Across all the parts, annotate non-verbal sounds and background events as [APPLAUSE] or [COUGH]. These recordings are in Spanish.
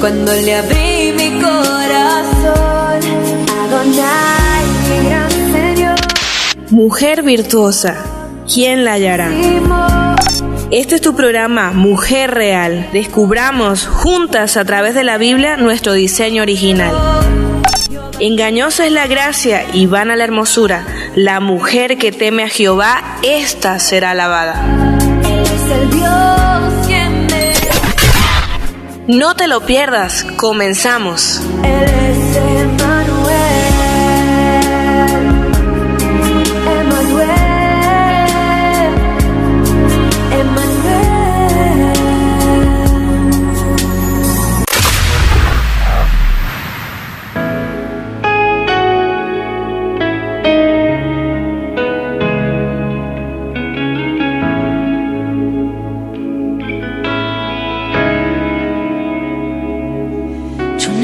cuando le abrí mi corazón. Adonai, mi gran Señor. Mujer virtuosa, ¿quién la hallará? Este es tu programa Mujer Real. Descubramos juntas a través de la Biblia nuestro diseño original. Engañosa es la gracia y vana la hermosura. La mujer que teme a Jehová, ésta será alabada. No te lo pierdas, comenzamos.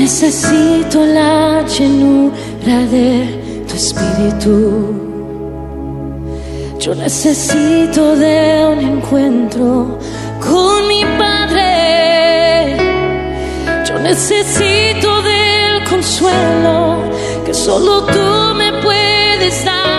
Necesito la llenura de tu espíritu. Yo necesito de un encuentro con mi Padre. Yo necesito del consuelo que solo tú me puedes dar.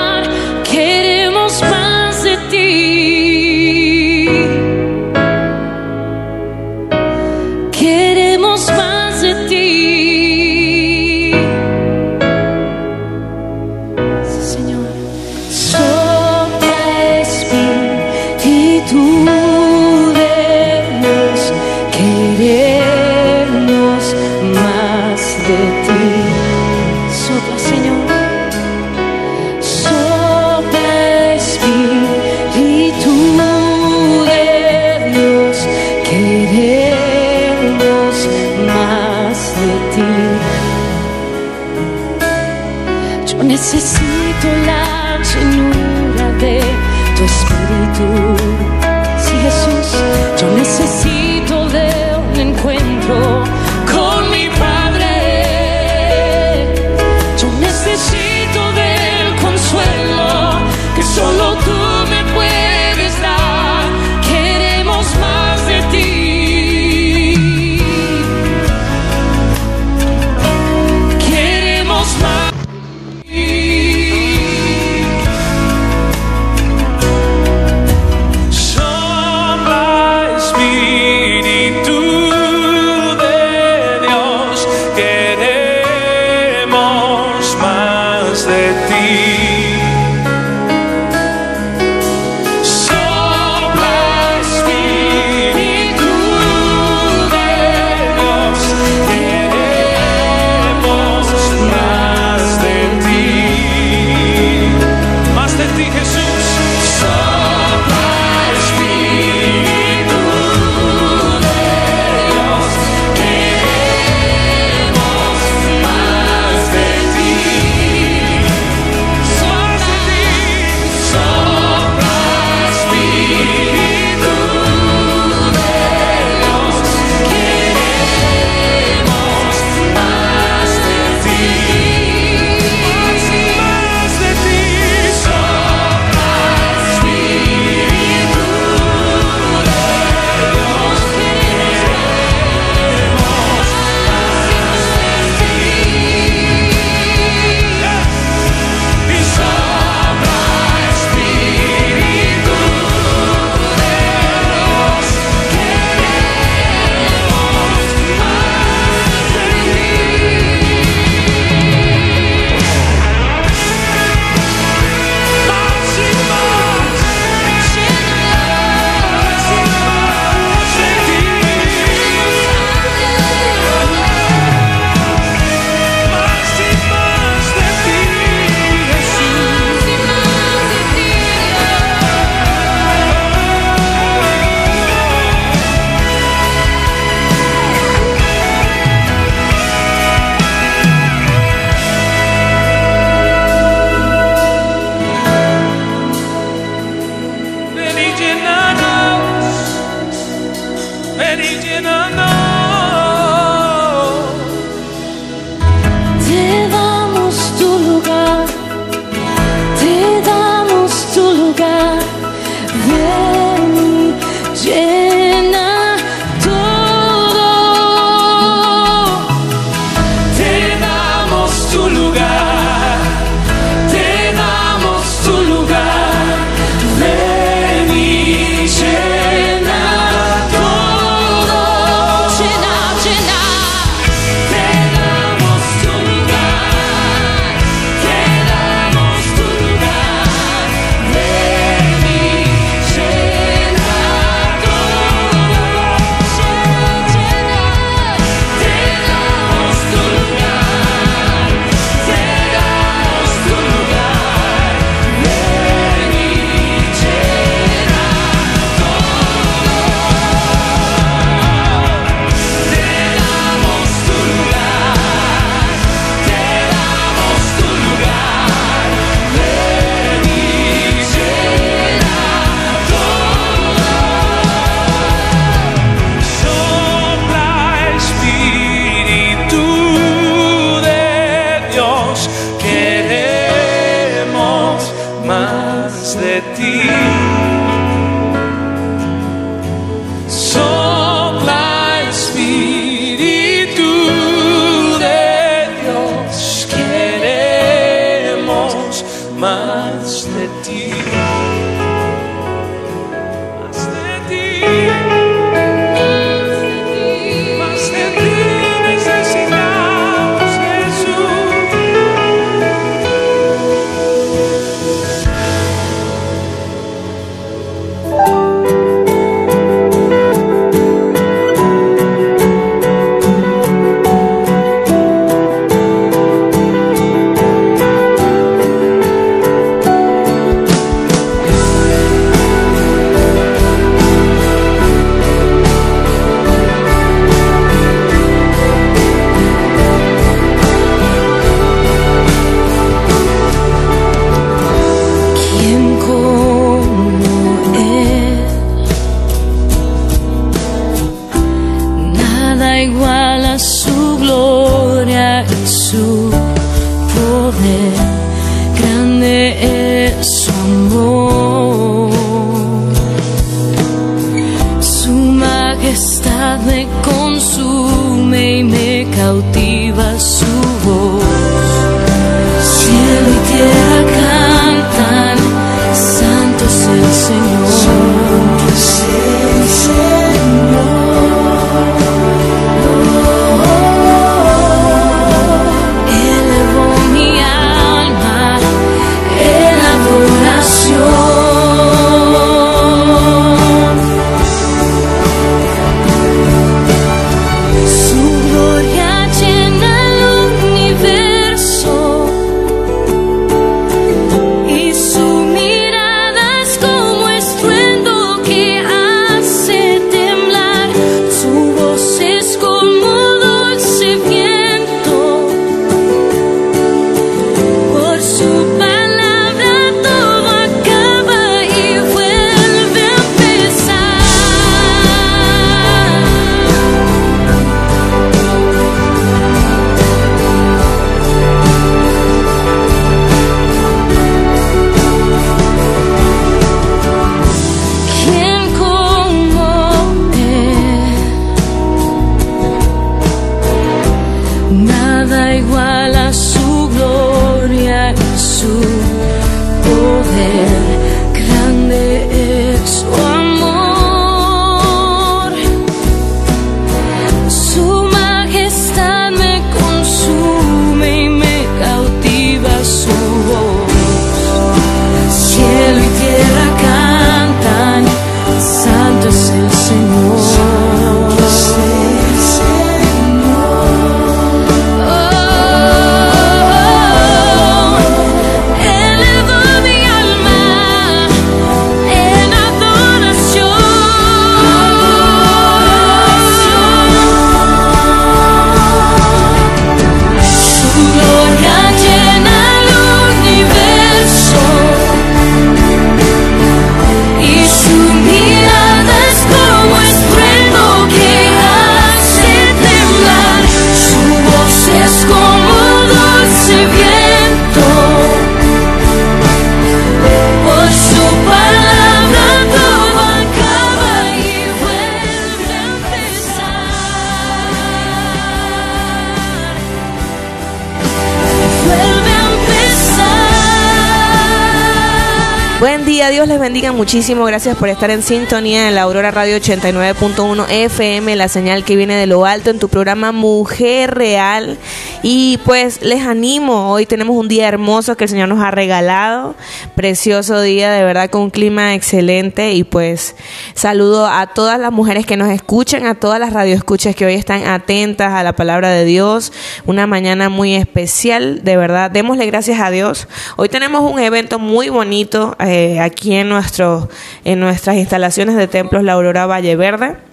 Bendiga muchísimo. Gracias por estar en sintonía en la Aurora Radio 89.1 FM, la señal que viene de lo alto en tu programa Mujer Real. Y pues les animo, hoy tenemos un día hermoso que el Señor nos ha regalado, precioso día, de verdad con un clima excelente. Y pues saludo a todas las mujeres que nos escuchan, a todas las radioescuchas que hoy están atentas a la palabra de Dios. Una mañana muy especial, de verdad. Démosle gracias a Dios. Hoy tenemos un evento muy bonito eh, aquí en, nuestro, en nuestras instalaciones de templos La Aurora Valle Verde.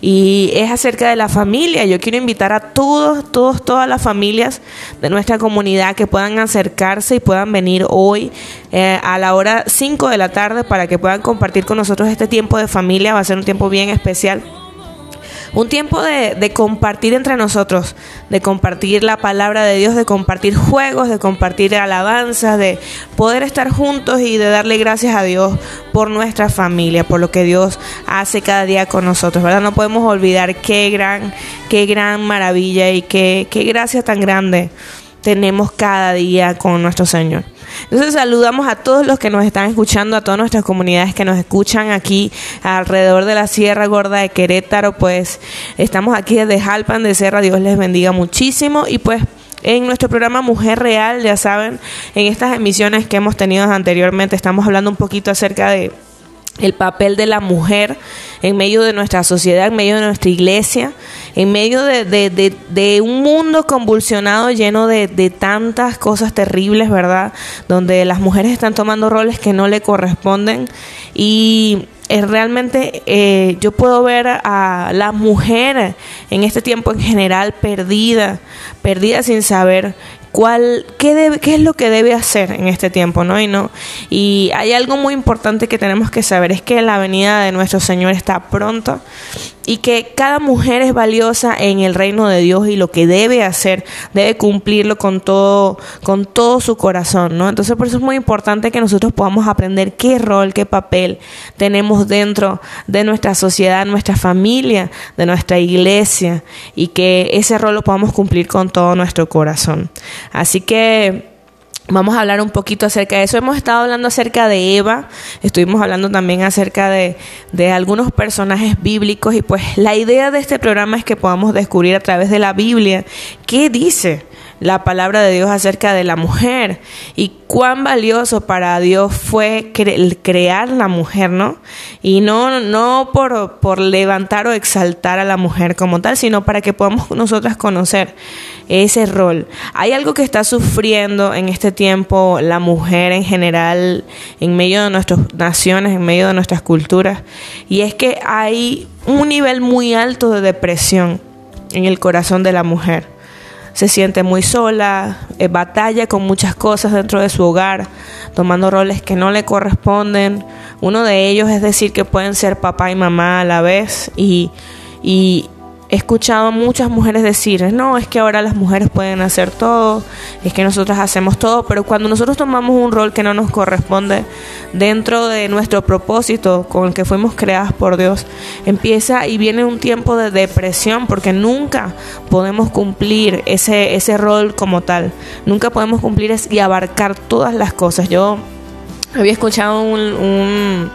Y es acerca de la familia. Yo quiero invitar a todos, todos, todas las familias de nuestra comunidad que puedan acercarse y puedan venir hoy eh, a la hora 5 de la tarde para que puedan compartir con nosotros este tiempo de familia. Va a ser un tiempo bien especial. Un tiempo de, compartir entre nosotros, de compartir la palabra de Dios, de compartir juegos, de compartir alabanzas, de poder estar juntos y de darle gracias a Dios por nuestra familia, por lo que Dios hace cada día con nosotros, ¿verdad? No podemos olvidar qué gran, qué gran maravilla y qué, qué gracia tan grande tenemos cada día con nuestro Señor. Entonces saludamos a todos los que nos están escuchando, a todas nuestras comunidades que nos escuchan aquí alrededor de la Sierra Gorda de Querétaro, pues estamos aquí desde Jalpan de Serra, Dios les bendiga muchísimo. Y pues en nuestro programa Mujer Real, ya saben, en estas emisiones que hemos tenido anteriormente estamos hablando un poquito acerca de el papel de la mujer en medio de nuestra sociedad, en medio de nuestra iglesia, en medio de, de, de, de un mundo convulsionado lleno de, tantas cosas terribles, ¿verdad? Donde las mujeres están tomando roles que no le corresponden y es realmente eh, yo puedo ver a la mujer en este tiempo en general perdida, perdida sin saber qué, qué es lo que debe hacer en este tiempo, ¿no? Y, no, y hay algo muy importante que tenemos que saber, es que la venida de nuestro Señor está pronta y que cada mujer es valiosa en el reino de Dios y lo que debe hacer, debe cumplirlo con todo, con todo su corazón, ¿no? Entonces por eso es muy importante que nosotros podamos aprender qué rol, qué papel tenemos dentro de nuestra sociedad, nuestra familia, de nuestra iglesia y que ese rol lo podamos cumplir con todo nuestro corazón. Así que Vamos a hablar un poquito acerca de eso. Hemos estado hablando acerca de Eva, estuvimos hablando también acerca de, de, algunos personajes bíblicos y pues la idea de este programa es que podamos descubrir a través de la Biblia qué dice la palabra de Dios acerca de la mujer y cuán valioso para Dios fue crear la mujer, ¿no? Y no, no por, por levantar o exaltar a la mujer como tal, sino para que podamos nosotras conocer ese rol. Hay algo que está sufriendo en este tiempo la mujer en general, en medio de nuestras naciones, en medio de nuestras culturas, y es que hay un nivel muy alto de depresión en el corazón de la mujer se siente muy sola, eh, batalla con muchas cosas dentro de su hogar, tomando roles que no le corresponden. Uno de ellos es decir que pueden ser papá y mamá a la vez y, y, he escuchado a muchas mujeres decir, no, es que ahora las mujeres pueden hacer todo, es que nosotras hacemos todo, pero cuando nosotros tomamos un rol que no nos corresponde dentro de nuestro propósito con el que fuimos creadas por Dios, empieza y viene un tiempo de depresión porque nunca podemos cumplir ese, ese rol como tal, nunca podemos cumplir y abarcar todas las cosas. Yo había escuchado un, un,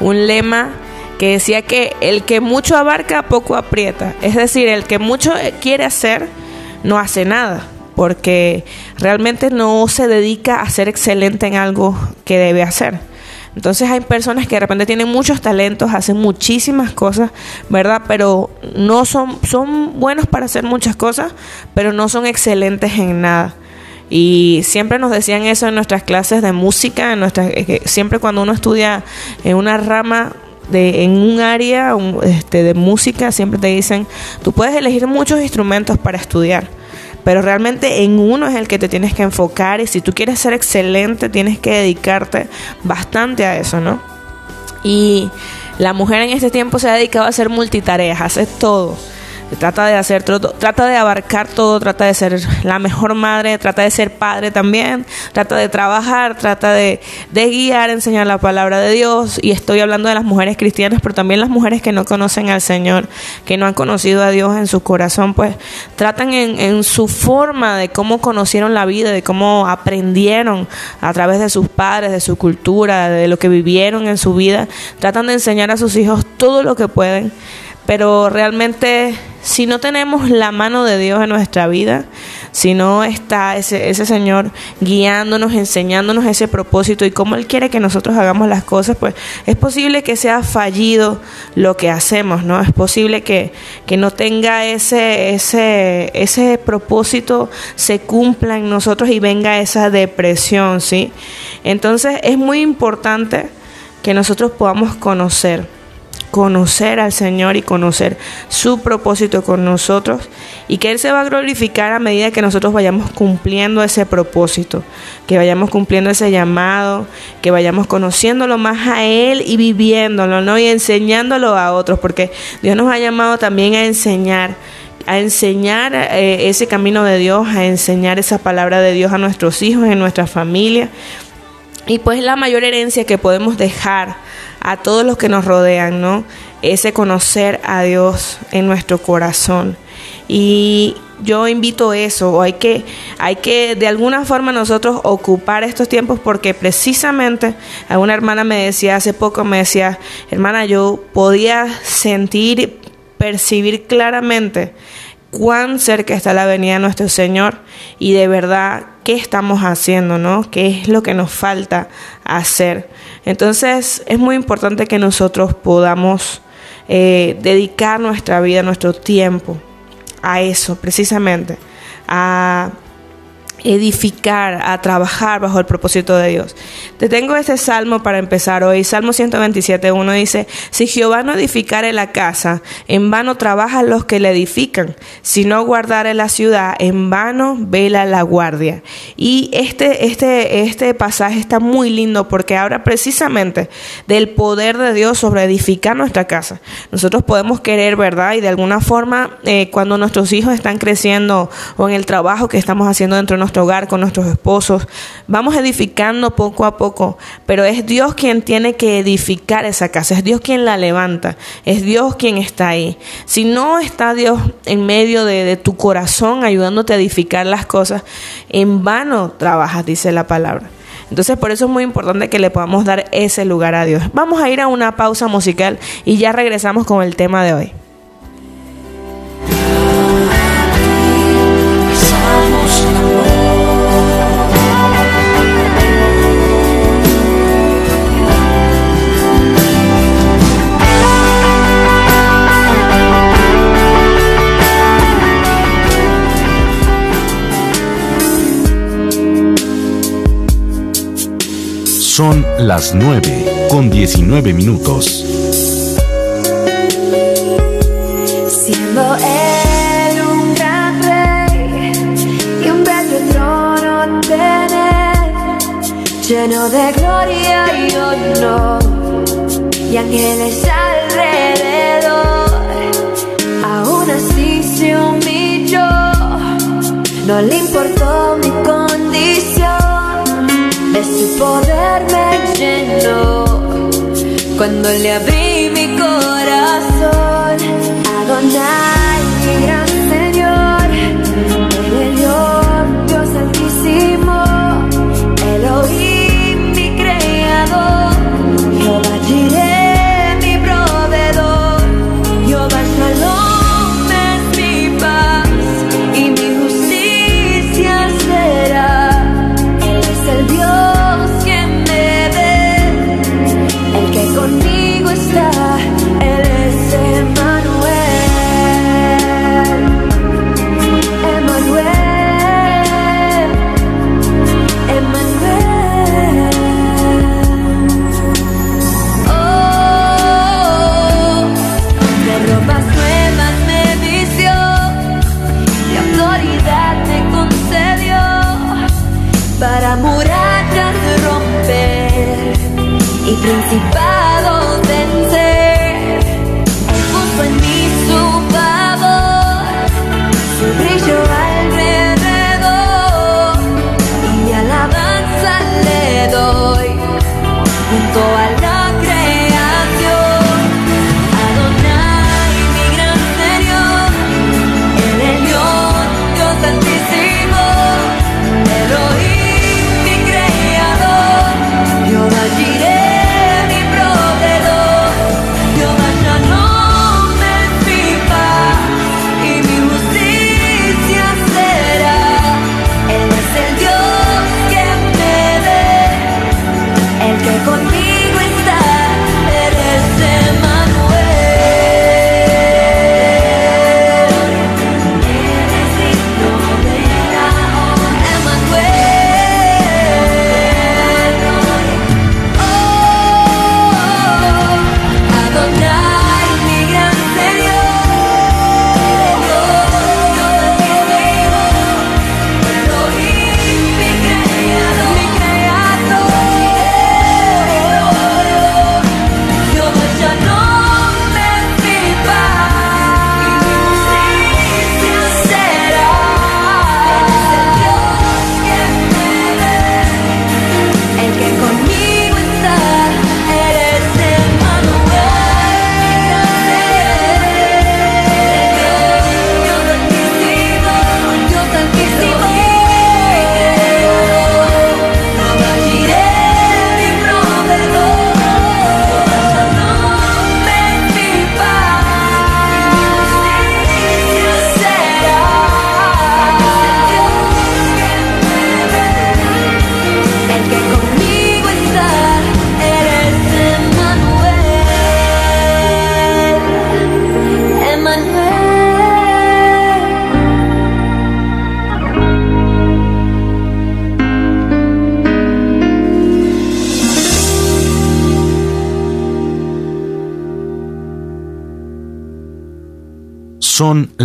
un lema que decía que el que mucho abarca, poco aprieta. Es decir, el que mucho quiere hacer, no hace nada, porque realmente no se dedica a ser excelente en algo que debe hacer. Entonces hay personas que de repente tienen muchos talentos, hacen muchísimas cosas, ¿verdad? Pero no son, son buenos para hacer muchas cosas, pero no son excelentes en nada. Y siempre nos decían eso en nuestras clases de música, en nuestras, siempre cuando uno estudia en una rama de, en un área este, de música siempre te dicen, tú puedes elegir muchos instrumentos para estudiar, pero realmente en uno es el que te tienes que enfocar y si tú quieres ser excelente tienes que dedicarte bastante a eso, ¿no? Y la mujer en este tiempo se ha dedicado a hacer multitareas, hace todo trata de hacer trata de abarcar todo, trata de ser la mejor madre, trata de ser padre también, trata de trabajar, trata de, de guiar, enseñar la palabra de Dios. Y estoy hablando de las mujeres cristianas, pero también las mujeres que no conocen al Señor, que no han conocido a Dios en su corazón, pues tratan en, en su forma de cómo conocieron la vida, de cómo aprendieron a través de sus padres, de su cultura, de lo que vivieron en su vida, tratan de enseñar a sus hijos todo lo que pueden pero realmente si no tenemos la mano de Dios en nuestra vida, si no está ese, ese Señor guiándonos, enseñándonos ese propósito y cómo Él quiere que nosotros hagamos las cosas, pues es posible que sea fallido lo que hacemos, ¿no? Es posible que, que no tenga ese, ese, ese propósito, se cumpla en nosotros y venga esa depresión, ¿sí? Entonces es muy importante que nosotros podamos conocer conocer al Señor y conocer su propósito con nosotros y que Él se va a glorificar a medida que nosotros vayamos cumpliendo ese propósito, que vayamos cumpliendo ese llamado, que vayamos conociéndolo más a Él y viviéndolo, ¿no? Y enseñándolo a otros, porque Dios nos ha llamado también a enseñar a enseñar eh, ese camino de Dios, a enseñar esa palabra de Dios a nuestros hijos, en nuestra familia. Y pues la mayor herencia que podemos dejar a todos los que nos rodean, ¿no? Ese conocer a Dios en nuestro corazón. Y yo invito eso, hay que, hay que de alguna forma nosotros ocupar estos tiempos porque precisamente una hermana me decía hace poco, me decía, hermana, yo podía sentir, percibir claramente cuán cerca está la venida de nuestro Señor y de verdad qué estamos haciendo, ¿no? ¿Qué es lo que nos falta hacer? Entonces es muy importante que nosotros podamos eh, dedicar nuestra vida, nuestro tiempo a eso, precisamente, a edificar, a trabajar bajo el propósito de Dios. Te tengo este salmo para empezar hoy. Salmo 127, 1 dice, si Jehová no edificare la casa, en vano trabajan los que la edifican. Si no guardare la ciudad, en vano vela la guardia. Y este, este, este pasaje está muy lindo porque habla precisamente del poder de Dios sobre edificar nuestra casa. Nosotros podemos querer, ¿verdad? Y de alguna forma, eh, cuando nuestros hijos están creciendo o en el trabajo que estamos haciendo dentro de nuestro hogar, con nuestros esposos. Vamos edificando poco a poco, pero es Dios quien tiene que edificar esa casa, es Dios quien la levanta, es Dios quien está ahí. Si no está Dios en medio de, de tu corazón ayudándote a edificar las cosas, en vano trabajas, dice la palabra. Entonces por eso es muy importante que le podamos dar ese lugar a Dios. Vamos a ir a una pausa musical y ya regresamos con el tema de hoy. Son las 9 con 19 minutos. Siendo él un gran rey y un bello trono tener, lleno de gloria y honor y ángeles alrededor. Aún así se humilló, no le importó cuando le abrí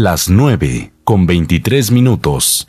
las 9 con 23 minutos.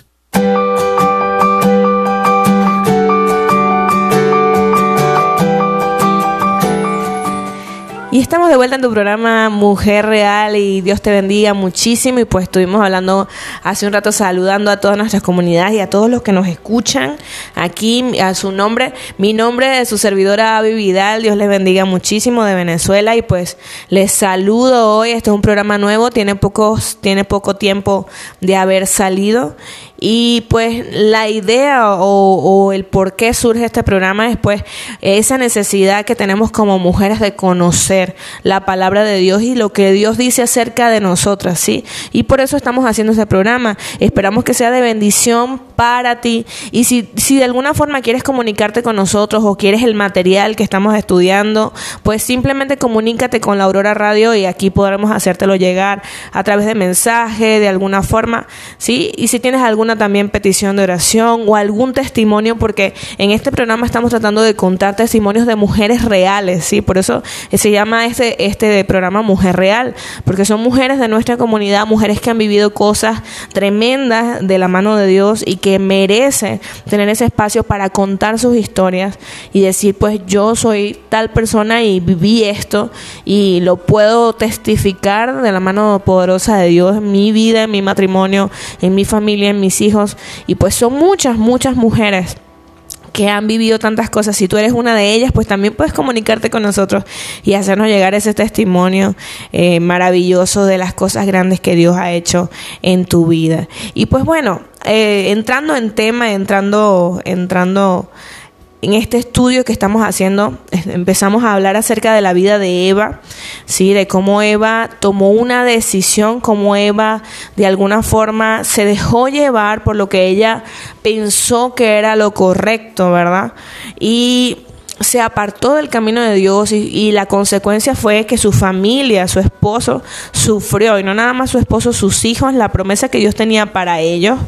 Y estamos de vuelta en tu programa Mujer Real y Dios te bendiga muchísimo. Y pues estuvimos hablando hace un rato saludando a todas nuestras comunidades y a todos los que nos escuchan aquí a su nombre. Mi nombre de su servidora Avi Vidal. Dios les bendiga muchísimo de Venezuela. Y pues les saludo hoy. Este es un programa nuevo. Tiene pocos, tiene poco tiempo de haber salido. Y pues la idea o, el por qué surge este programa es pues esa necesidad que tenemos como mujeres de conocer la palabra de Dios y lo que Dios dice acerca de nosotras, ¿sí? Y por eso estamos haciendo este programa. Esperamos que sea de bendición para ti. Y si, si de alguna forma quieres comunicarte con nosotros o quieres el material que estamos estudiando, pues simplemente comunícate con la Aurora Radio y aquí podremos hacértelo llegar a través de mensaje, de alguna forma, ¿sí? Y si tienes alguna también petición de oración o algún testimonio, porque en este programa estamos tratando de contar testimonios de mujeres reales, ¿sí? Por eso se llama este, este programa Mujer Real, porque son mujeres de nuestra comunidad, mujeres que han vivido cosas tremendas de la mano de Dios y que merecen tener ese espacio para contar sus historias y decir, pues yo soy tal persona y viví esto y lo puedo testificar de la mano poderosa de Dios en mi vida, en mi matrimonio, en mi familia, en mis hijos. Y pues son muchas, muchas mujeres que han vivido tantas cosas. Si tú eres una de ellas, pues también puedes comunicarte con nosotros y hacernos llegar ese testimonio eh, maravilloso de las cosas grandes que Dios ha hecho en tu vida. Y pues bueno, eh, entrando en tema, entrando, entrando en este estudio que estamos haciendo empezamos a hablar acerca de la vida de Eva, ¿sí? de cómo Eva tomó una decisión, cómo Eva de alguna forma se dejó llevar por lo que ella pensó que era lo correcto, ¿verdad? Y se apartó del camino de Dios y, la consecuencia fue que su familia, su esposo, sufrió, y no nada más su esposo, sus hijos, la promesa que Dios tenía para ellos,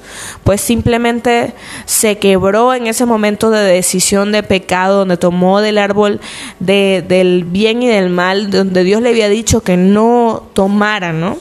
pues simplemente se quebró en ese momento de decisión de pecado, donde tomó del árbol de, del bien y del mal, donde Dios le había dicho que no tomara, ¿no?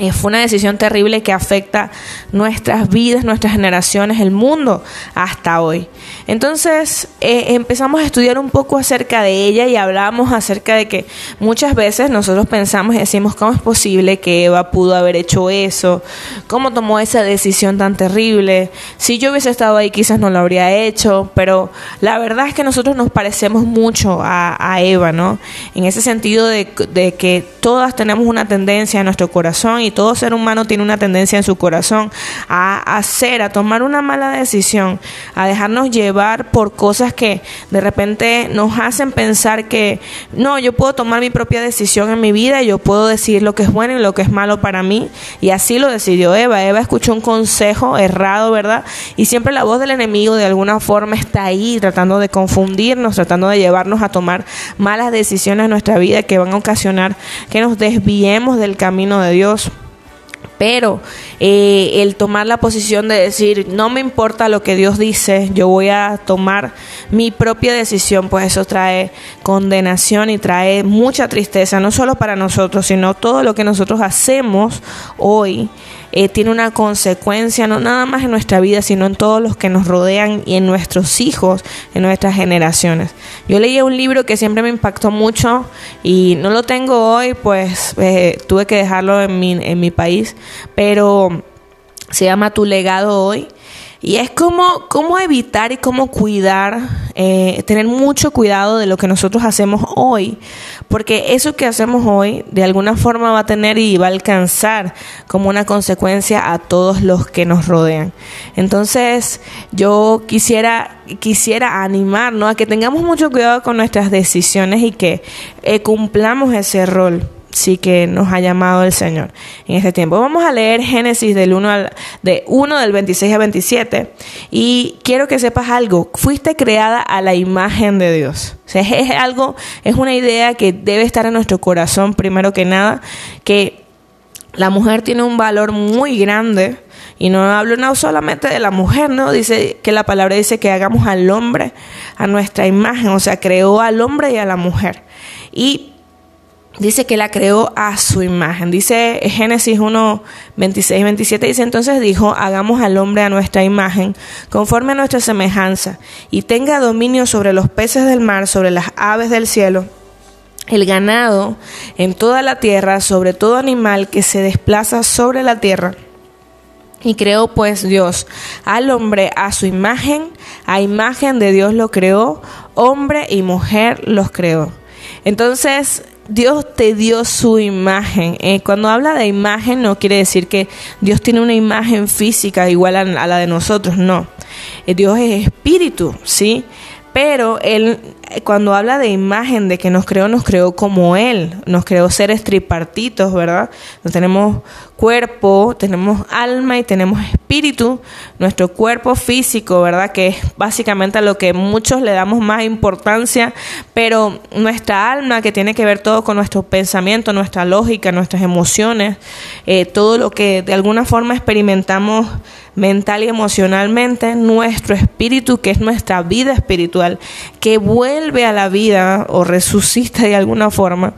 Eh, fue una decisión terrible que afecta nuestras vidas, nuestras generaciones, el mundo hasta hoy. Entonces eh, empezamos a estudiar un poco acerca de ella y hablamos acerca de que muchas veces nosotros pensamos y decimos, ¿cómo es posible que Eva pudo haber hecho eso? ¿Cómo tomó esa decisión tan terrible? Si yo hubiese estado ahí quizás no lo habría hecho, pero la verdad es que nosotros nos parecemos mucho a, Eva, ¿no? En ese sentido de, de que todas tenemos una tendencia en nuestro corazón y todo ser humano tiene una tendencia en su corazón a hacer, a tomar una mala decisión, a dejarnos llevar por cosas que de repente nos hacen pensar que no, yo puedo tomar mi propia decisión en mi vida, yo puedo decir lo que es bueno y lo que es malo para mí. Y así lo decidió Eva. Eva escuchó un consejo errado, ¿verdad? Y siempre la voz del enemigo de alguna forma está ahí tratando de confundirnos, tratando de llevarnos a tomar malas decisiones en nuestra vida que van a ocasionar que nos desviemos del camino de Dios. Pero eh, el tomar la posición de decir, no me importa lo que Dios dice, yo voy a tomar mi propia decisión, pues eso trae condenación y trae mucha tristeza, no solo para nosotros, sino todo lo que nosotros hacemos hoy eh, tiene una consecuencia, no nada más en nuestra vida, sino en todos los que nos rodean y en nuestros hijos, en nuestras generaciones. Yo leí un libro que siempre me impactó mucho y no lo tengo hoy, pues eh, tuve que dejarlo en mi, en mi país, pero se llama Tu legado hoy y es como cómo evitar y cómo cuidar, eh, tener mucho cuidado de lo que nosotros hacemos hoy, porque eso que hacemos hoy de alguna forma va a tener y va a alcanzar como una consecuencia a todos los que nos rodean. Entonces yo quisiera quisiera animar a que tengamos mucho cuidado con nuestras decisiones y que eh, cumplamos ese rol sí que nos ha llamado el Señor en este tiempo. Vamos a leer Génesis del 1 al, de 1 del 26 a 27 y quiero que sepas algo, fuiste creada a la imagen de Dios. O sea, es algo, es una idea que debe estar en nuestro corazón primero que nada, que la mujer tiene un valor muy grande y no hablo no solamente de la mujer, no dice que la palabra dice que hagamos al hombre a nuestra imagen, o sea, creó al hombre y a la mujer. Y dice que la creó a su imagen. Dice Génesis 1, 26, 27, dice entonces dijo, hagamos al hombre a nuestra imagen, conforme a nuestra semejanza, y tenga dominio sobre los peces del mar, sobre las aves del cielo, el ganado en toda la tierra, sobre todo animal que se desplaza sobre la tierra. Y creó pues Dios al hombre a su imagen, a imagen de Dios lo creó, hombre y mujer los creó. Entonces, Dios te dio su imagen. Eh, cuando habla de imagen no quiere decir que Dios tiene una imagen física igual a, la de nosotros, no. Eh, Dios es espíritu, ¿sí? Pero Él, eh, cuando habla de imagen, de que nos creó, nos creó como Él, nos creó seres tripartitos, ¿verdad? Nos tenemos cuerpo, tenemos alma y tenemos espíritu, nuestro cuerpo físico, ¿verdad? Que es básicamente a lo que muchos le damos más importancia, pero nuestra alma, que tiene que ver todo con nuestro pensamiento, nuestra lógica, nuestras emociones, eh, todo lo que de alguna forma experimentamos mental y emocionalmente, nuestro espíritu, que es nuestra vida espiritual, que vuelve a la vida o resucita de alguna forma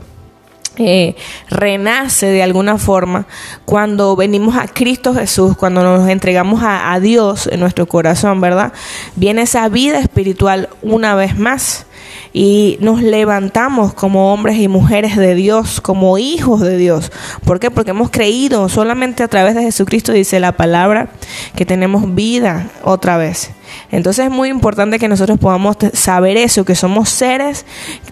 eh, renace de alguna forma cuando venimos a Cristo Jesús, cuando nos entregamos a, a, Dios en nuestro corazón, ¿verdad? Viene esa vida espiritual una vez más y nos levantamos como hombres y mujeres de Dios, como hijos de Dios. ¿Por qué? Porque hemos creído solamente a través de Jesucristo, dice la palabra, que tenemos vida otra vez. Entonces es muy importante que nosotros podamos saber eso, que somos seres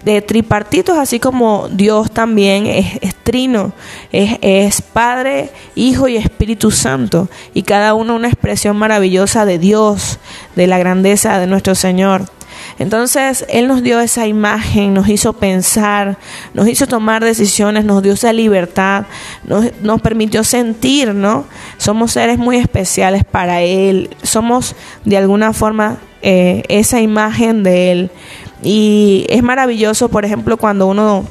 de tripartitos, así como Dios también es, trino, es, es, Padre, Hijo y Espíritu Santo, y cada uno una expresión maravillosa de Dios, de la grandeza de nuestro Señor. Entonces, Él nos dio esa imagen, nos hizo pensar, nos hizo tomar decisiones, nos dio esa libertad, nos, nos permitió sentir, ¿no? Somos seres muy especiales para Él, somos de alguna forma eh, esa imagen de Él. Y es maravilloso, por ejemplo, cuando uno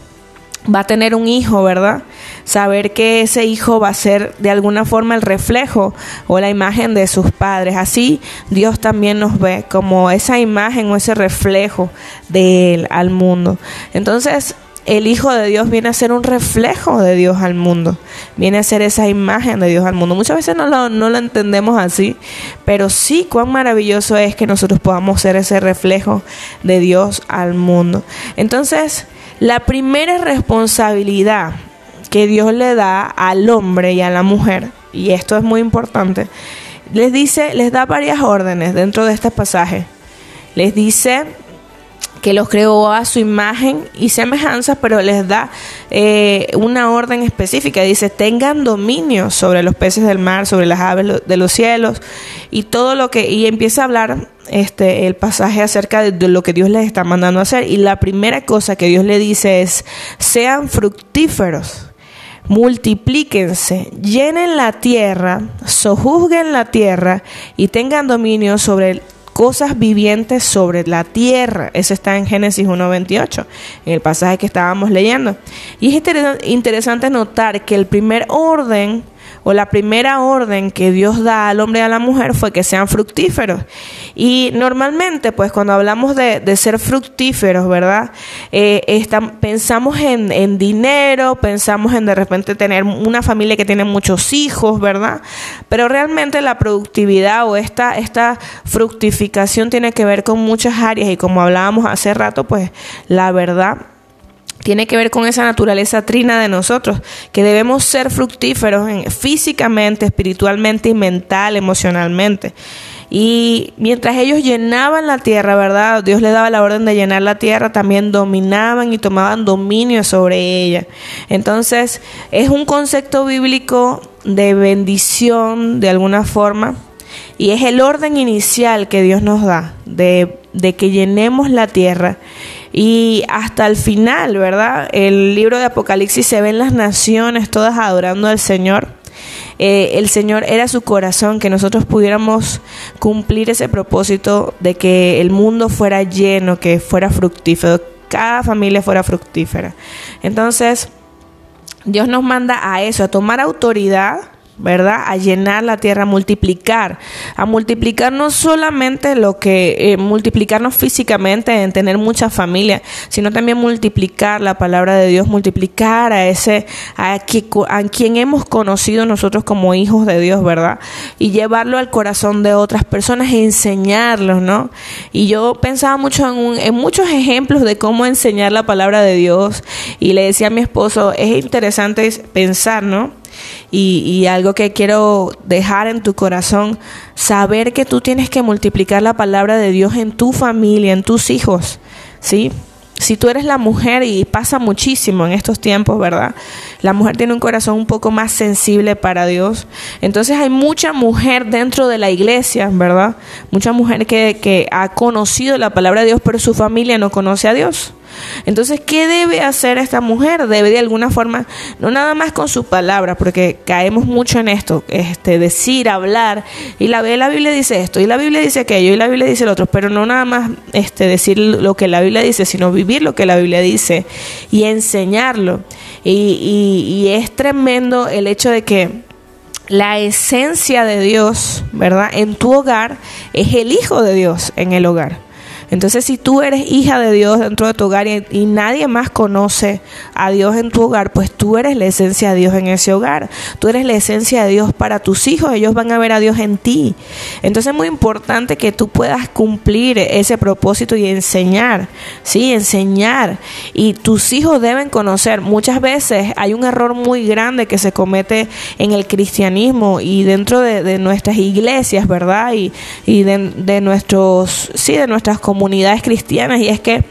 va a tener un hijo, ¿verdad? Saber que ese hijo va a ser de alguna forma el reflejo o la imagen de sus padres. Así Dios también nos ve como esa imagen o ese reflejo de Él al mundo. Entonces, el Hijo de Dios viene a ser un reflejo de Dios al mundo, viene a ser esa imagen de Dios al mundo. Muchas veces no lo, no lo entendemos así, pero sí cuán maravilloso es que nosotros podamos ser ese reflejo de Dios al mundo. Entonces, la primera responsabilidad que Dios le da al hombre y a la mujer, y esto es muy importante, les dice, les da varias órdenes dentro de este pasaje. Les dice que los creó a su imagen y semejanza, pero les da eh, una orden específica. Dice, tengan dominio sobre los peces del mar, sobre las aves de los cielos y todo lo que... Y empieza a hablar este, el pasaje acerca de, de lo que Dios les está mandando a hacer. Y la primera cosa que Dios le dice es, sean fructíferos multiplíquense, llenen la tierra, sojuzguen la tierra y tengan dominio sobre cosas vivientes sobre la tierra. Eso está en Génesis 1.28, en el pasaje que estábamos leyendo. Y es interesante notar que el primer orden o la primera orden que Dios da al hombre y a la mujer fue que sean fructíferos. Y normalmente, pues cuando hablamos de, ser fructíferos, ¿verdad? Eh, pensamos en, en, dinero, pensamos en de repente tener una familia que tiene muchos hijos, ¿verdad? Pero realmente la productividad o esta, esta fructificación tiene que ver con muchas áreas y como hablábamos hace rato, pues la verdad tiene que ver con esa naturaleza trina de nosotros, que debemos ser fructíferos físicamente, espiritualmente y mental, emocionalmente. Y mientras ellos llenaban la tierra, ¿verdad? Dios les daba la orden de llenar la tierra, también dominaban y tomaban dominio sobre ella. Entonces, es un concepto bíblico de bendición de alguna forma. Y es el orden inicial que Dios nos da de que llenemos la tierra y hasta el final, ¿verdad? El libro de Apocalipsis se ven las naciones todas adorando al Señor. Eh, el Señor era su corazón, que nosotros pudiéramos cumplir ese propósito de que el mundo fuera lleno, que fuera fructífero, cada familia fuera fructífera. Entonces, Dios nos manda a eso, a tomar autoridad ¿verdad? A llenar la tierra, a multiplicar, a multiplicar no solamente lo que, eh, multiplicarnos físicamente en tener mucha familia, sino también multiplicar la palabra de Dios, multiplicar a ese, a, a quien hemos conocido nosotros como hijos de Dios, ¿verdad? Y llevarlo al corazón de otras personas e enseñarlos, ¿no? Y yo pensaba mucho en, en muchos ejemplos de cómo enseñar la palabra de Dios y le decía a mi esposo, es interesante pensar, ¿no? Y, algo que quiero dejar en tu corazón, saber que tú tienes que multiplicar la palabra de Dios en tu familia, en tus hijos, ¿sí? Si tú eres la mujer y pasa muchísimo en estos tiempos, ¿verdad? La mujer tiene un corazón un poco más sensible para Dios. Entonces hay mucha mujer dentro de la iglesia, ¿verdad? Mucha mujer que, que ha conocido la palabra de Dios, pero su familia no conoce a Dios. Entonces, ¿qué debe hacer esta mujer? Debe de alguna forma, no nada más con su palabra, porque caemos mucho en esto, este, decir, hablar, y la, la Biblia dice esto, y la Biblia dice aquello, y la Biblia dice lo otro, pero no nada más este, decir lo que la Biblia dice, sino vivir lo que la Biblia dice y enseñarlo. Y es tremendo el hecho de que la esencia de Dios, ¿verdad? En tu hogar es el Hijo de Dios en el hogar. Entonces, si tú eres hija de Dios dentro de tu hogar y, nadie más conoce a Dios en tu hogar, pues tú eres la esencia de Dios en ese hogar. Tú eres la esencia de Dios para tus hijos. Ellos van a ver a Dios en ti. Entonces, es muy importante que tú puedas cumplir ese propósito y enseñar. Sí, enseñar. Y tus hijos deben conocer. Muchas veces hay un error muy grande que se comete en el cristianismo y dentro de, nuestras iglesias, ¿verdad? Y, de, de nuestros, sí, de nuestras comunidades comunidades cristianas y es que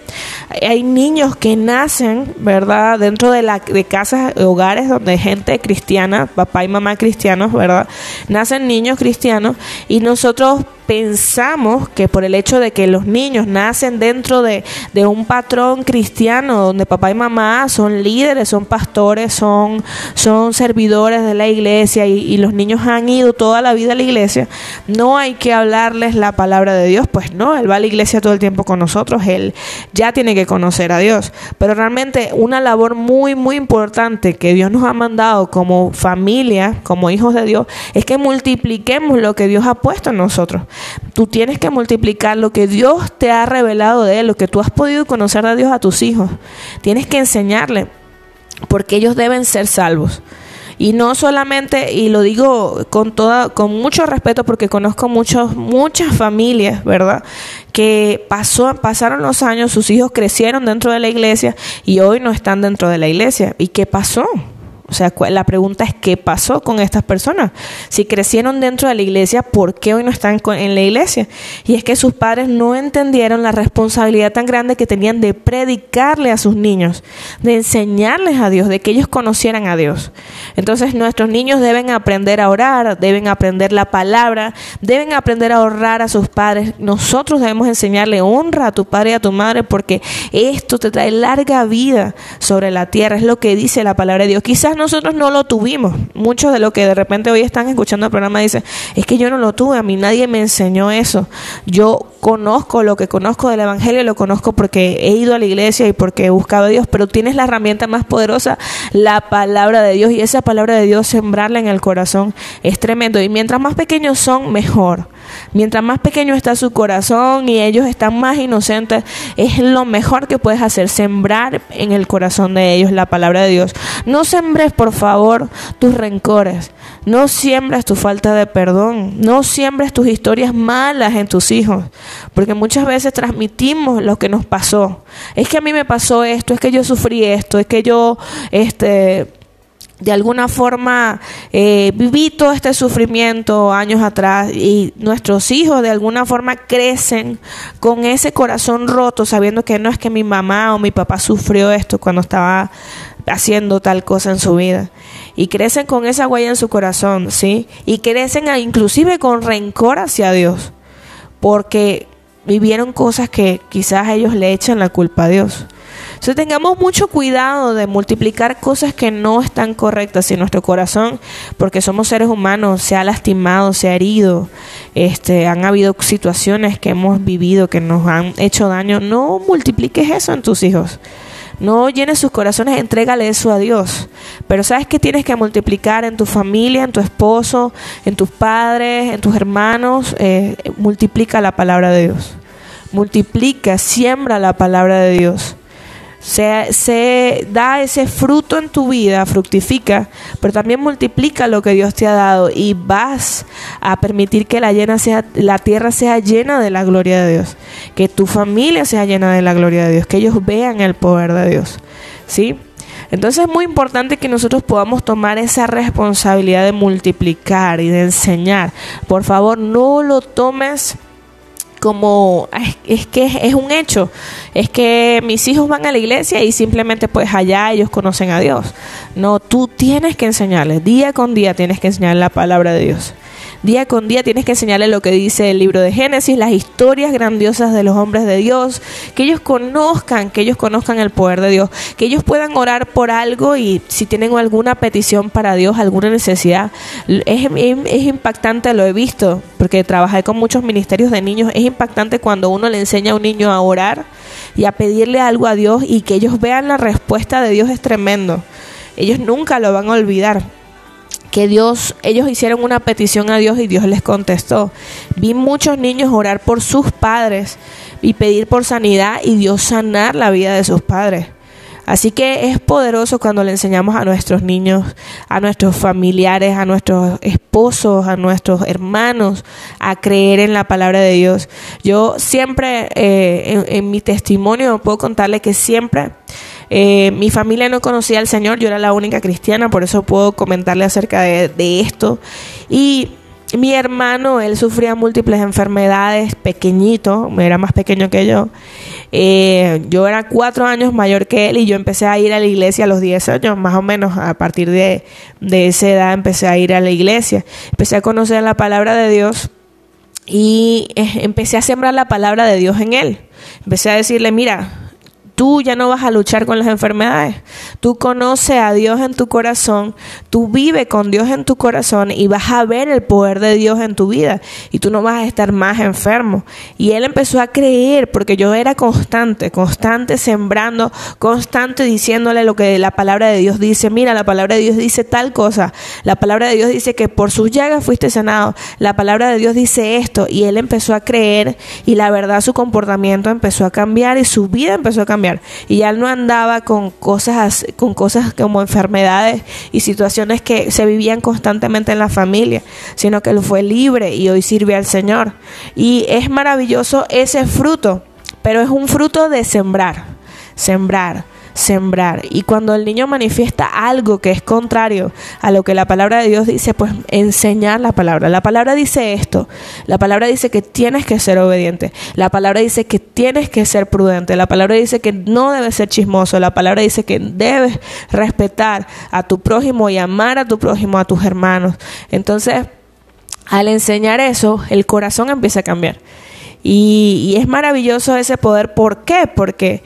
hay niños que nacen, ¿verdad? Dentro de, la, de casas, hogares donde gente cristiana, papá y mamá cristianos, ¿verdad? Nacen niños cristianos y nosotros pensamos que por el hecho de que los niños nacen dentro de, un patrón cristiano donde papá y mamá son líderes, son pastores, son, son servidores de la iglesia y, y, los niños han ido toda la vida a la iglesia, no hay que hablarles la palabra de Dios, pues no, Él va a la iglesia todo el tiempo con nosotros, Él ya tiene que conocer a Dios, pero realmente una labor muy, muy importante que Dios nos ha mandado como familia, como hijos de Dios, es que multipliquemos lo que Dios ha puesto en nosotros. Tú tienes que multiplicar lo que Dios te ha revelado de Él, lo que tú has podido conocer de Dios a tus hijos. Tienes que enseñarle, porque ellos deben ser salvos. Y no solamente, y lo digo con toda, con mucho respeto porque conozco muchos, muchas familias, ¿verdad? Que pasó, pasaron los años, sus hijos crecieron dentro de la iglesia y hoy no están dentro de la iglesia. ¿Y qué pasó? O sea, la pregunta es qué pasó con estas personas. Si crecieron dentro de la iglesia, ¿por qué hoy no están en la iglesia? Y es que sus padres no entendieron la responsabilidad tan grande que tenían de predicarle a sus niños, de enseñarles a Dios, de que ellos conocieran a Dios. Entonces nuestros niños deben aprender a orar, deben aprender la palabra, deben aprender a honrar a sus padres. Nosotros debemos enseñarle honra a tu padre y a tu madre porque esto te trae larga vida sobre la tierra. Es lo que dice la palabra de Dios. Quizás nosotros no lo tuvimos. Muchos de los que de repente hoy están escuchando el programa dicen, es que yo no lo tuve, a mí nadie me enseñó eso. Yo conozco lo que conozco del Evangelio, lo conozco porque he ido a la iglesia y porque he buscado a Dios, pero tienes la herramienta más poderosa, la palabra de Dios, y esa palabra de Dios sembrarla en el corazón es tremendo. Y mientras más pequeños son, mejor. Mientras más pequeño está su corazón y ellos están más inocentes, es lo mejor que puedes hacer, sembrar en el corazón de ellos la palabra de Dios. No sembres, por favor, tus rencores. No siembres tu falta de perdón. No siembres tus historias malas en tus hijos. Porque muchas veces transmitimos lo que nos pasó. Es que a mí me pasó esto, es que yo sufrí esto, es que yo, este, de alguna forma eh, viví todo este sufrimiento años atrás y nuestros hijos de alguna forma crecen con ese corazón roto sabiendo que no es que mi mamá o mi papá sufrió esto cuando estaba haciendo tal cosa en su vida y crecen con esa huella en su corazón, ¿sí? Y crecen inclusive con rencor hacia Dios porque vivieron cosas que quizás ellos le echan la culpa a Dios. Tengamos mucho cuidado de multiplicar cosas que no están correctas en nuestro corazón, porque somos seres humanos, se ha lastimado, se ha herido, este, han habido situaciones que hemos vivido que nos han hecho daño. No multipliques eso en tus hijos. No llenes sus corazones, entrégale eso a Dios. Pero sabes que tienes que multiplicar en tu familia, en tu esposo, en tus padres, en tus hermanos. Eh, multiplica la palabra de Dios. Multiplica, siembra la palabra de Dios se, se, da ese fruto en tu vida, fructifica, pero también multiplica lo que Dios te ha dado y vas a permitir que la, llena sea, la tierra sea llena de la gloria de Dios, que tu familia sea llena de la gloria de Dios, que ellos vean el poder de Dios. ¿Sí? Entonces es muy importante que nosotros podamos tomar esa responsabilidad de multiplicar y de enseñar. Por favor, no lo tomes como es, que es, un hecho, es que mis hijos van a la iglesia y simplemente pues allá ellos conocen a Dios. No, tú tienes que enseñarles, día con día tienes que enseñar la palabra de Dios. Día con día tienes que enseñarle lo que dice el libro de Génesis, las historias grandiosas de los hombres de Dios, que ellos conozcan, que ellos conozcan el poder de Dios, que ellos puedan orar por algo y si tienen alguna petición para Dios, alguna necesidad. Es, impactante, lo he visto, porque trabajé con muchos ministerios de niños, es impactante cuando uno le enseña a un niño a orar y a pedirle algo a Dios y que ellos vean la respuesta de Dios es tremendo. Ellos nunca lo van a olvidar que Dios, ellos hicieron una petición a Dios y Dios les contestó. Vi muchos niños orar por sus padres y pedir por sanidad y Dios sanar la vida de sus padres. Así que es poderoso cuando le enseñamos a nuestros niños, a nuestros familiares, a nuestros esposos, a nuestros hermanos a creer en la palabra de Dios. Yo siempre, eh, en, mi testimonio, puedo contarle que siempre eh, mi familia no conocía al Señor, yo era la única cristiana, por eso puedo comentarle acerca de, esto. Y mi hermano, él sufría múltiples enfermedades, pequeñito, era más pequeño que yo. Eh, yo era cuatro años mayor que él y yo empecé a ir a la iglesia a los diez años, más o menos a partir de, de esa edad empecé a ir a la iglesia. Empecé a conocer la palabra de Dios y eh, empecé a sembrar la palabra de Dios en él. Empecé a decirle, mira, Tú ya no vas a luchar con las enfermedades. Tú conoces a Dios en tu corazón, tú vives con Dios en tu corazón y vas a ver el poder de Dios en tu vida y tú no vas a estar más enfermo. Y él empezó a creer porque yo era constante, constante sembrando, constante diciéndole lo que la palabra de Dios dice. Mira, la palabra de Dios dice tal cosa. La palabra de Dios dice que por sus llagas fuiste sanado. La palabra de Dios dice esto y él empezó a creer y la verdad su comportamiento empezó a cambiar y su vida empezó a cambiar y ya no andaba con cosas, con cosas como enfermedades y situaciones que se vivían constantemente en la familia, sino que él fue libre y hoy sirve al Señor. Y es maravilloso ese fruto, pero es un fruto de sembrar, sembrar sembrar. Y cuando el niño manifiesta algo que es contrario a lo que la palabra de Dios dice, pues enseñar la palabra. La palabra dice esto. La palabra dice que tienes que ser obediente. La palabra dice que tienes que ser prudente. La palabra dice que no debes ser chismoso. La palabra dice que debes respetar a tu prójimo y amar a tu prójimo, a tus hermanos. Entonces, al enseñar eso, el corazón empieza a cambiar. Y, y es maravilloso ese poder. ¿Por qué? Porque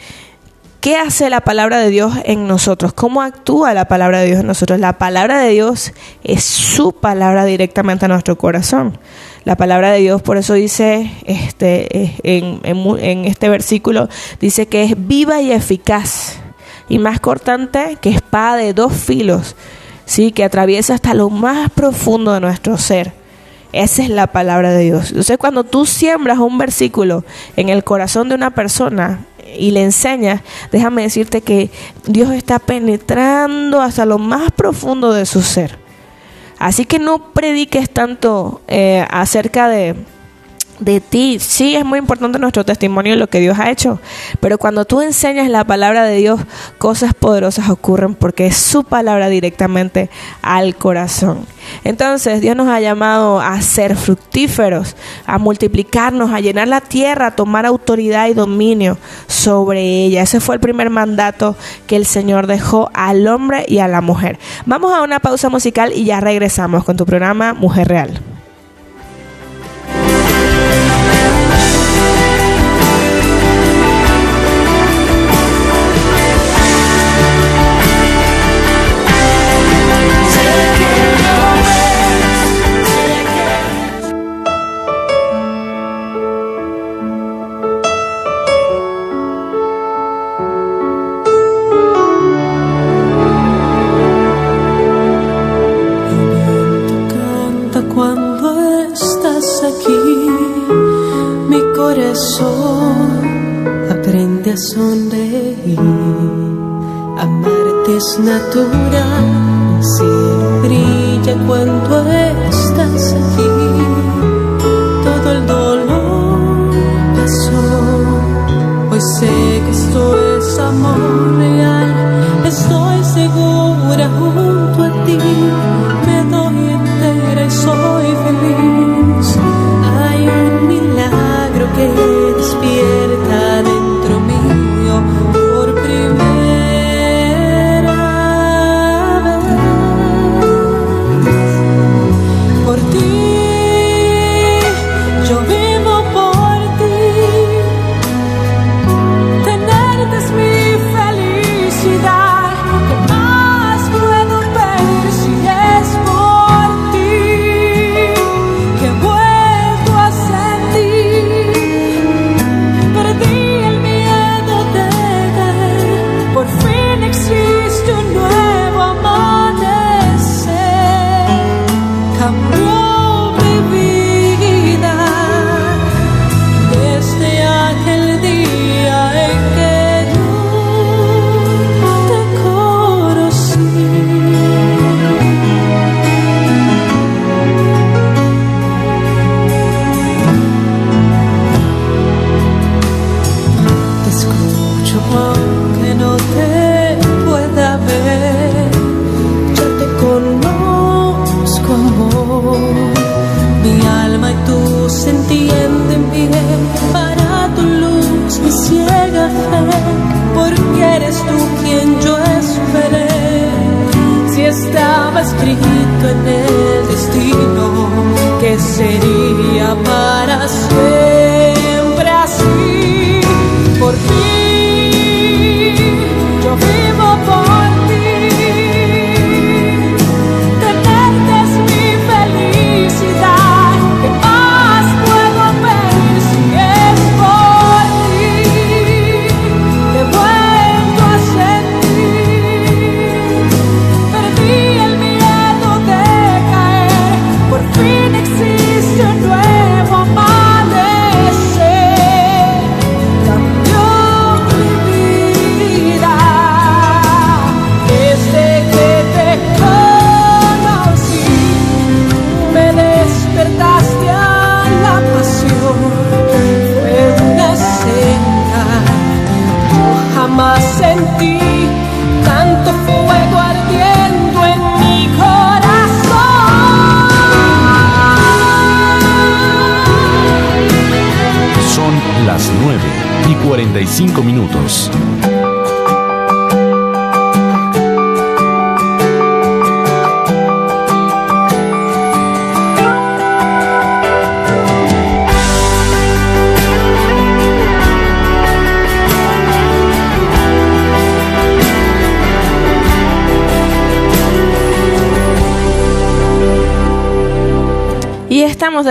¿Qué hace la palabra de Dios en nosotros? ¿Cómo actúa la palabra de Dios en nosotros? La palabra de Dios es su palabra directamente a nuestro corazón. La palabra de Dios, por eso dice este, en, en este versículo, dice que es viva y eficaz y más cortante que espada de dos filos, ¿sí? que atraviesa hasta lo más profundo de nuestro ser. Esa es la palabra de Dios. Entonces, cuando tú siembras un versículo en el corazón de una persona, y le enseñas, déjame decirte que Dios está penetrando hasta lo más profundo de su ser. Así que no prediques tanto eh, acerca de, de ti. Sí, es muy importante nuestro testimonio y lo que Dios ha hecho, pero cuando tú enseñas la palabra de Dios, cosas poderosas ocurren porque es su palabra directamente al corazón. Entonces Dios nos ha llamado a ser fructíferos, a multiplicarnos, a llenar la tierra, a tomar autoridad y dominio sobre ella. Ese fue el primer mandato que el Señor dejó al hombre y a la mujer. Vamos a una pausa musical y ya regresamos con tu programa Mujer Real. Sonreír. Amarte es natural, el brilla cuando estás aquí. Todo el dolor pasó, hoy sé que esto es amor real, estoy segura junto a ti,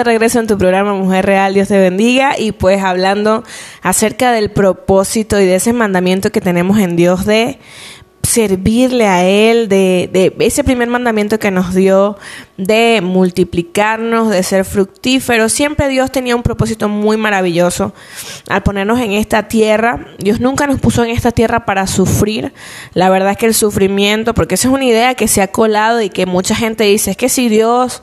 regreso en tu programa Mujer Real, Dios te bendiga, y pues hablando acerca del propósito y de ese mandamiento que tenemos en Dios de servirle a Él, de, de ese primer mandamiento que nos dio de multiplicarnos, de ser fructíferos. Siempre Dios tenía un propósito muy maravilloso al ponernos en esta tierra. Dios nunca nos puso en esta tierra para sufrir. La verdad es que el sufrimiento, porque esa es una idea que se ha colado y que mucha gente dice, es que si Dios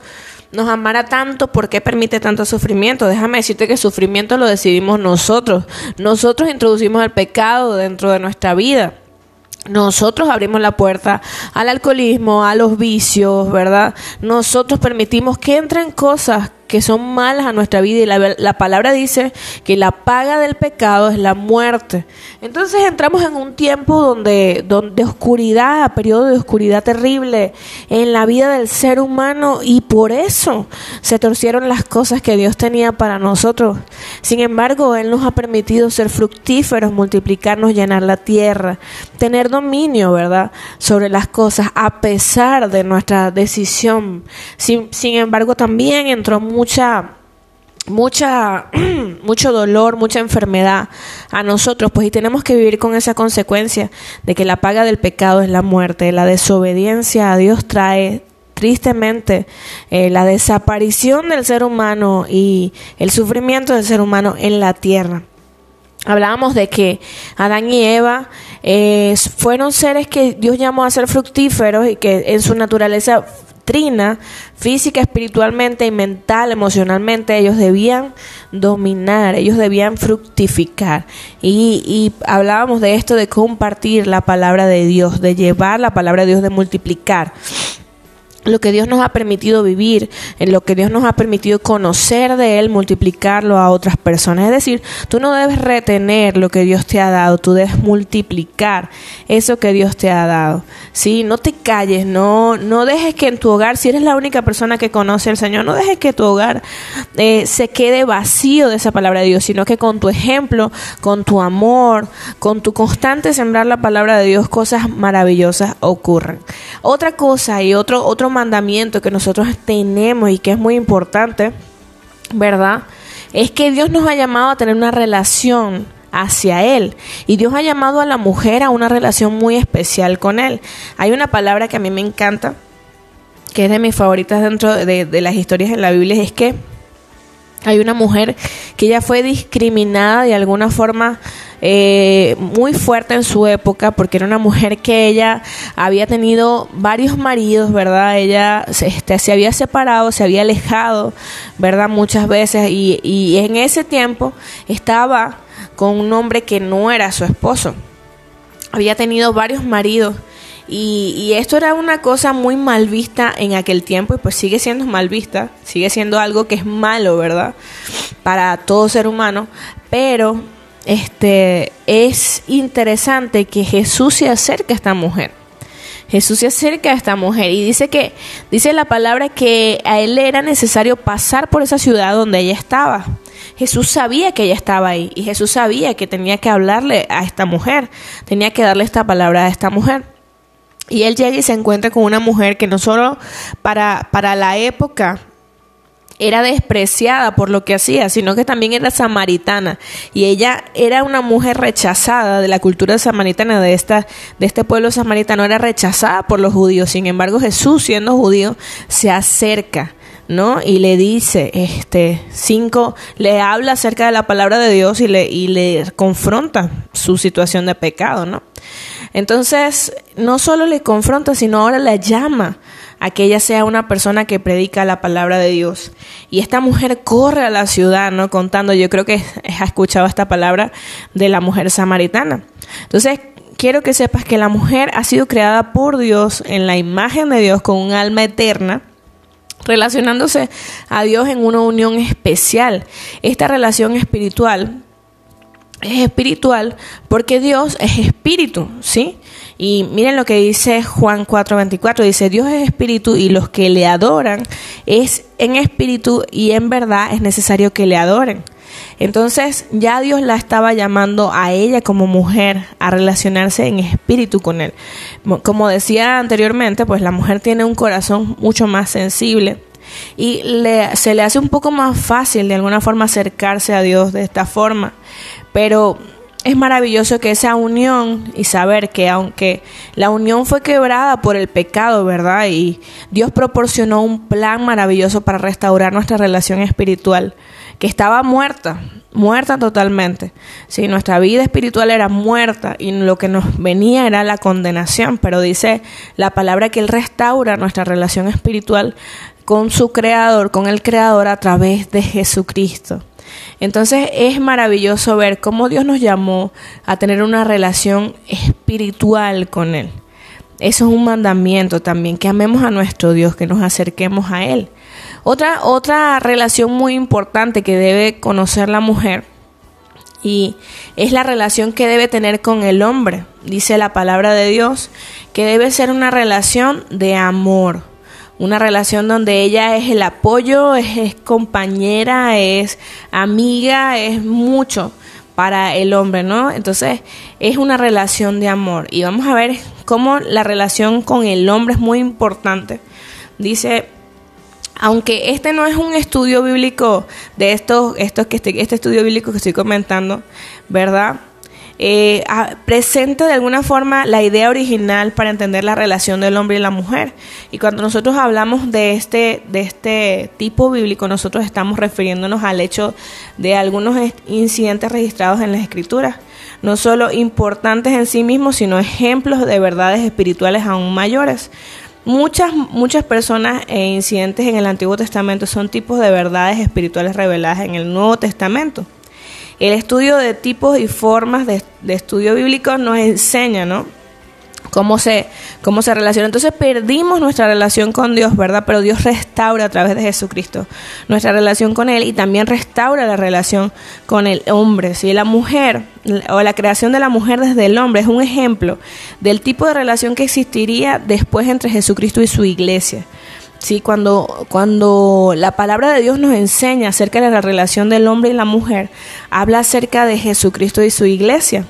nos amara tanto, ¿por qué permite tanto sufrimiento? Déjame decirte que sufrimiento lo decidimos nosotros. Nosotros introducimos el pecado dentro de nuestra vida. Nosotros abrimos la puerta al alcoholismo, a los vicios, ¿verdad? Nosotros permitimos que entren cosas que son malas a nuestra vida y la, la, palabra dice que la paga del pecado es la muerte. Entonces entramos en un tiempo donde, donde oscuridad, periodo de oscuridad terrible en la vida del ser humano y por eso se torcieron las cosas que Dios tenía para nosotros. Sin embargo, Él nos ha permitido ser fructíferos, multiplicarnos, llenar la tierra, tener dominio, ¿verdad?, sobre las cosas a pesar de nuestra decisión. Sin, sin embargo, también entró mucha mucha [CLEARS THROAT] mucho dolor, mucha enfermedad a nosotros, pues y tenemos que vivir con esa consecuencia de que la paga del pecado es la muerte, la desobediencia a Dios trae tristemente eh, la desaparición del ser humano y el sufrimiento del ser humano en la tierra. Hablábamos de que Adán y Eva eh, fueron seres que Dios llamó a ser fructíferos y que en su naturaleza física, espiritualmente y mental, emocionalmente, ellos debían dominar, ellos debían fructificar. Y, y hablábamos de esto de compartir la palabra de Dios, de llevar la palabra de Dios, de multiplicar lo que Dios nos ha permitido vivir, en lo que Dios nos ha permitido conocer de Él, multiplicarlo a otras personas. Es decir, tú no debes retener lo que Dios te ha dado, tú debes multiplicar eso que Dios te ha dado. ¿sí? No te calles, no, no dejes que en tu hogar, si eres la única persona que conoce al Señor, no dejes que tu hogar eh, se quede vacío de esa palabra de Dios, sino que con tu ejemplo, con tu amor, con tu constante sembrar la palabra de Dios, cosas maravillosas ocurren. Otra cosa y otro, otro mandamiento que nosotros tenemos y que es muy importante, ¿verdad? Es que Dios nos ha llamado a tener una relación hacia Él. Y Dios ha llamado a la mujer a una relación muy especial con Él. Hay una palabra que a mí me encanta, que es de mis favoritas dentro de, las historias en la Biblia, es que hay una mujer que ya fue discriminada de alguna forma eh, muy fuerte en su época porque era una mujer que ella había tenido varios maridos, ¿verdad? Ella se, este, se había separado, se había alejado, ¿verdad? Muchas veces y, y en ese tiempo estaba con un hombre que no era su esposo. Había tenido varios maridos. Y, esto era una cosa muy mal vista en aquel tiempo y pues sigue siendo mal vista, sigue siendo algo que es malo, ¿verdad? Para todo ser humano, pero este, es interesante que Jesús se acerque a esta mujer. Jesús se acerca a esta mujer y dice que, dice la palabra que a él era necesario pasar por esa ciudad donde ella estaba. Jesús sabía que ella estaba ahí y Jesús sabía que tenía que hablarle a esta mujer, tenía que darle esta palabra a esta mujer. Y él llega y se encuentra con una mujer que no solo para, para la época era despreciada por lo que hacía, sino que también era samaritana. Y ella era una mujer rechazada de la cultura samaritana, de, esta, de este pueblo samaritano, era rechazada por los judíos. Sin embargo, Jesús, siendo judío, se acerca. ¿no? Y le dice, este, cinco, le habla acerca de la palabra de Dios y le, y le confronta su situación de pecado, ¿no? Entonces, no solo le confronta, sino ahora la llama a que ella sea una persona que predica la palabra de Dios. Y esta mujer corre a la ciudad, ¿no? Contando, yo creo que ha escuchado esta palabra de la mujer samaritana. Entonces, quiero que sepas que la mujer ha sido creada por Dios en la imagen de Dios con un alma eterna relacionándose a Dios en una unión especial. Esta relación espiritual es espiritual porque Dios es espíritu, ¿sí? Y miren lo que dice Juan 4:24, dice, Dios es espíritu y los que le adoran es en espíritu y en verdad es necesario que le adoren. Entonces ya Dios la estaba llamando a ella como mujer a relacionarse en espíritu con él. Como decía anteriormente, pues la mujer tiene un corazón mucho más sensible y le, se le hace un poco más fácil de alguna forma acercarse a Dios de esta forma. Pero es maravilloso que esa unión y saber que aunque la unión fue quebrada por el pecado, ¿verdad? Y Dios proporcionó un plan maravilloso para restaurar nuestra relación espiritual, que estaba muerta, muerta totalmente. Sí, nuestra vida espiritual era muerta y lo que nos venía era la condenación, pero dice la palabra que Él restaura nuestra relación espiritual con su creador, con el creador a través de Jesucristo. Entonces es maravilloso ver cómo Dios nos llamó a tener una relación espiritual con Él. Eso es un mandamiento también, que amemos a nuestro Dios, que nos acerquemos a Él. Otra, otra relación muy importante que debe conocer la mujer y es la relación que debe tener con el hombre. Dice la palabra de Dios que debe ser una relación de amor una relación donde ella es el apoyo, es, compañera, es amiga, es mucho para el hombre, ¿no? Entonces es una relación de amor y vamos a ver cómo la relación con el hombre es muy importante. Dice, aunque este no es un estudio bíblico de estos, estos que este estudio bíblico que estoy comentando, ¿verdad? Eh, presenta de alguna forma la idea original para entender la relación del hombre y la mujer. Y cuando nosotros hablamos de este, de este tipo bíblico, nosotros estamos refiriéndonos al hecho de algunos incidentes registrados en las escrituras, no solo importantes en sí mismos, sino ejemplos de verdades espirituales aún mayores. Muchas, muchas personas e incidentes en el Antiguo Testamento son tipos de verdades espirituales reveladas en el Nuevo Testamento. El estudio de tipos y formas de, estudio bíblico nos enseña, ¿no? Cómo se, cómo se relaciona. Entonces perdimos nuestra relación con Dios, ¿verdad? Pero Dios restaura a través de Jesucristo nuestra relación con Él y también restaura la relación con el hombre. ¿sí? La mujer o la creación de la mujer desde el hombre es un ejemplo del tipo de relación que existiría después entre Jesucristo y su iglesia. Sí, cuando, cuando la palabra de Dios nos enseña acerca de la relación del hombre y la mujer, habla acerca de Jesucristo y su iglesia.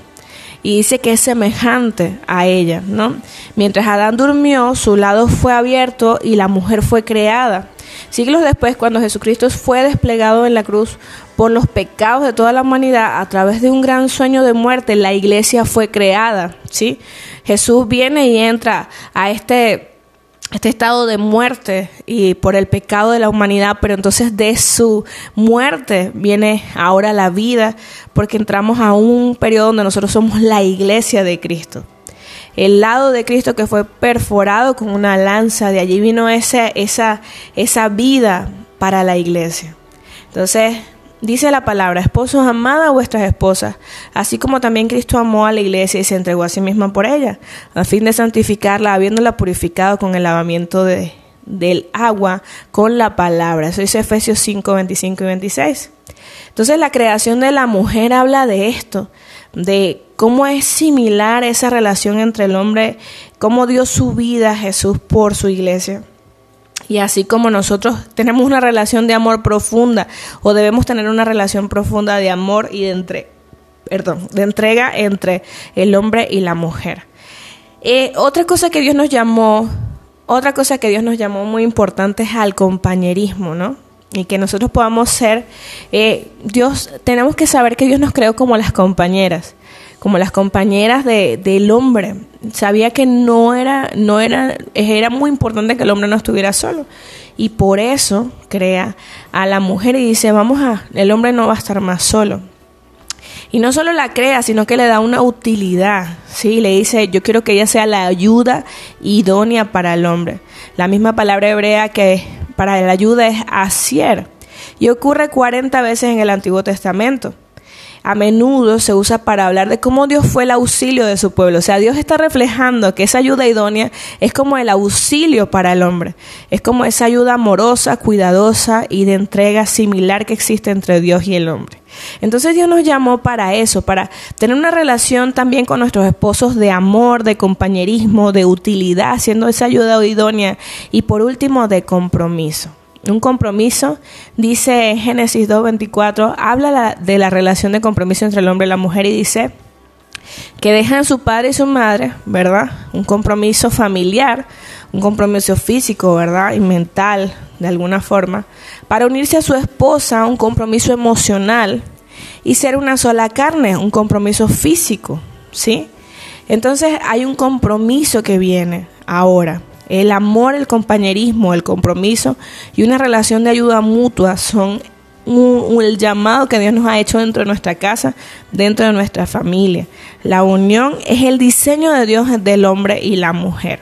Y dice que es semejante a ella, ¿no? Mientras Adán durmió, su lado fue abierto y la mujer fue creada. Siglos después, cuando Jesucristo fue desplegado en la cruz por los pecados de toda la humanidad, a través de un gran sueño de muerte, la iglesia fue creada, ¿sí? Jesús viene y entra a este este estado de muerte y por el pecado de la humanidad, pero entonces de su muerte viene ahora la vida, porque entramos a un periodo donde nosotros somos la iglesia de Cristo. El lado de Cristo que fue perforado con una lanza, de allí vino esa, esa, esa vida para la iglesia. Entonces, Dice la palabra, esposos, amad a vuestras esposas, así como también Cristo amó a la iglesia y se entregó a sí misma por ella, a fin de santificarla, habiéndola purificado con el lavamiento de, del agua con la palabra. Eso dice Efesios 5, 25 y 26. Entonces la creación de la mujer habla de esto, de cómo es similar esa relación entre el hombre, cómo dio su vida a Jesús por su iglesia. Y así como nosotros tenemos una relación de amor profunda o debemos tener una relación profunda de amor y de, entre, perdón, de entrega entre el hombre y la mujer. Eh, otra cosa que Dios nos llamó, otra cosa que Dios nos llamó muy importante es al compañerismo, ¿no? Y que nosotros podamos ser, eh, Dios, tenemos que saber que Dios nos creó como las compañeras como las compañeras de, del hombre. Sabía que no era, no era, era muy importante que el hombre no estuviera solo. Y por eso crea a la mujer y dice, vamos a, el hombre no va a estar más solo. Y no solo la crea, sino que le da una utilidad, ¿sí? Le dice, yo quiero que ella sea la ayuda idónea para el hombre. La misma palabra hebrea que para la ayuda es asier. Y ocurre 40 veces en el Antiguo Testamento a menudo se usa para hablar de cómo Dios fue el auxilio de su pueblo. O sea, Dios está reflejando que esa ayuda idónea es como el auxilio para el hombre. Es como esa ayuda amorosa, cuidadosa y de entrega similar que existe entre Dios y el hombre. Entonces Dios nos llamó para eso, para tener una relación también con nuestros esposos de amor, de compañerismo, de utilidad, siendo esa ayuda idónea y por último de compromiso un compromiso, dice en Génesis 2.24, habla de la relación de compromiso entre el hombre y la mujer y dice que dejan su padre y su madre, ¿verdad? Un compromiso familiar, un compromiso físico, ¿verdad? Y mental, de alguna forma, para unirse a su esposa, un compromiso emocional y ser una sola carne, un compromiso físico, ¿sí? Entonces hay un compromiso que viene ahora. El amor, el compañerismo, el compromiso y una relación de ayuda mutua son el llamado que Dios nos ha hecho dentro de nuestra casa, dentro de nuestra familia. La unión es el diseño de Dios del hombre y la mujer.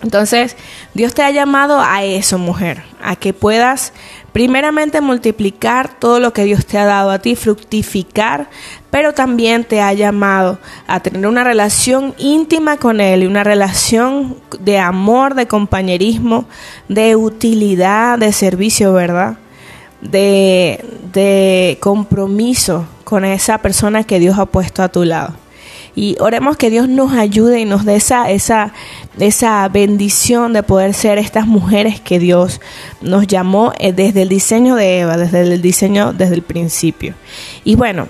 Entonces, Dios te ha llamado a eso, mujer, a que puedas primeramente multiplicar todo lo que Dios te ha dado a ti, fructificar, pero también te ha llamado a tener una relación íntima con Él y una relación de amor, de compañerismo, de utilidad, de servicio, ¿verdad? De, de compromiso con esa persona que Dios ha puesto a tu lado. Y oremos que Dios nos ayude y nos dé esa, esa, esa bendición de poder ser estas mujeres que Dios nos llamó desde el diseño de Eva, desde el diseño desde el principio. Y bueno,